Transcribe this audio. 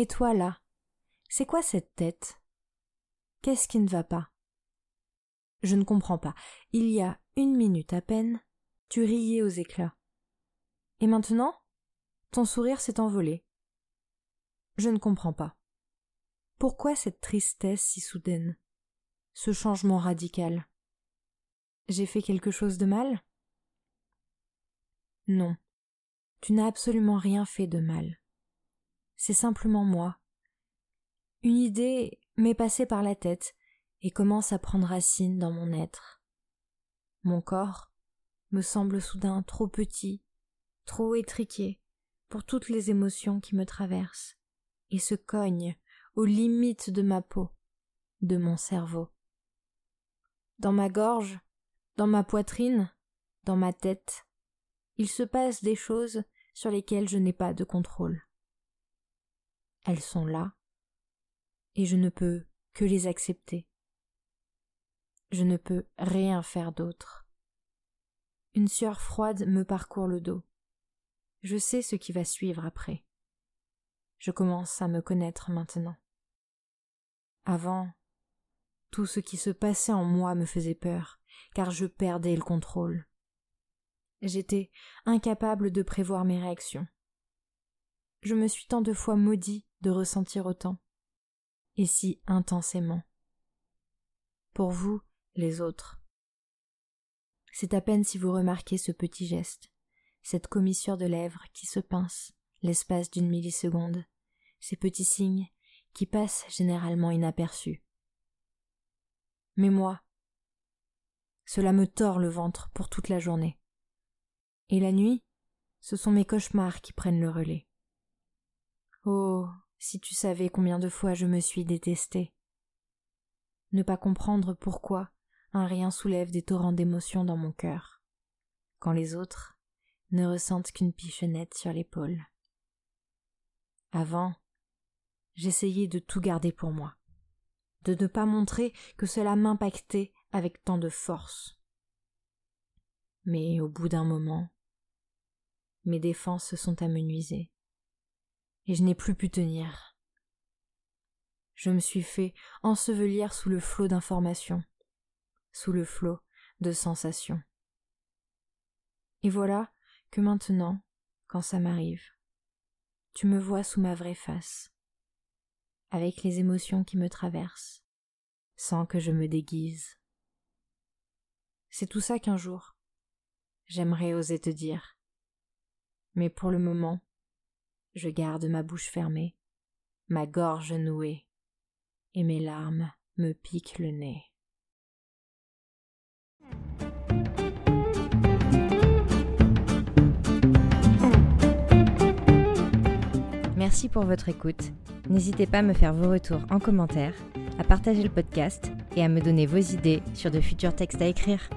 Et toi là C'est quoi cette tête? Qu'est-ce qui ne va pas? Je ne comprends pas. Il y a une minute à peine, tu riais aux éclats. Et maintenant Ton sourire s'est envolé. Je ne comprends pas. Pourquoi cette tristesse si soudaine? Ce changement radical? J'ai fait quelque chose de mal? Non, tu n'as absolument rien fait de mal c'est simplement moi. Une idée m'est passée par la tête et commence à prendre racine dans mon être. Mon corps me semble soudain trop petit, trop étriqué pour toutes les émotions qui me traversent et se cogne aux limites de ma peau, de mon cerveau. Dans ma gorge, dans ma poitrine, dans ma tête, il se passe des choses sur lesquelles je n'ai pas de contrôle. Elles sont là, et je ne peux que les accepter. Je ne peux rien faire d'autre. Une sueur froide me parcourt le dos. Je sais ce qui va suivre après. Je commence à me connaître maintenant. Avant, tout ce qui se passait en moi me faisait peur, car je perdais le contrôle. J'étais incapable de prévoir mes réactions. Je me suis tant de fois maudit de ressentir autant, et si intensément. Pour vous, les autres. C'est à peine si vous remarquez ce petit geste, cette commissure de lèvres qui se pince l'espace d'une milliseconde, ces petits signes qui passent généralement inaperçus. Mais moi, cela me tord le ventre pour toute la journée. Et la nuit, ce sont mes cauchemars qui prennent le relais. Oh, si tu savais combien de fois je me suis détestée. Ne pas comprendre pourquoi un rien soulève des torrents d'émotions dans mon cœur, quand les autres ne ressentent qu'une pichonnette sur l'épaule. Avant, j'essayais de tout garder pour moi, de ne pas montrer que cela m'impactait avec tant de force. Mais au bout d'un moment, mes défenses se sont amenuisées et je n'ai plus pu tenir. Je me suis fait ensevelir sous le flot d'informations, sous le flot de sensations. Et voilà que maintenant, quand ça m'arrive, tu me vois sous ma vraie face, avec les émotions qui me traversent, sans que je me déguise. C'est tout ça qu'un jour, j'aimerais oser te dire. Mais pour le moment, je garde ma bouche fermée, ma gorge nouée, et mes larmes me piquent le nez. Merci pour votre écoute. N'hésitez pas à me faire vos retours en commentaire, à partager le podcast et à me donner vos idées sur de futurs textes à écrire.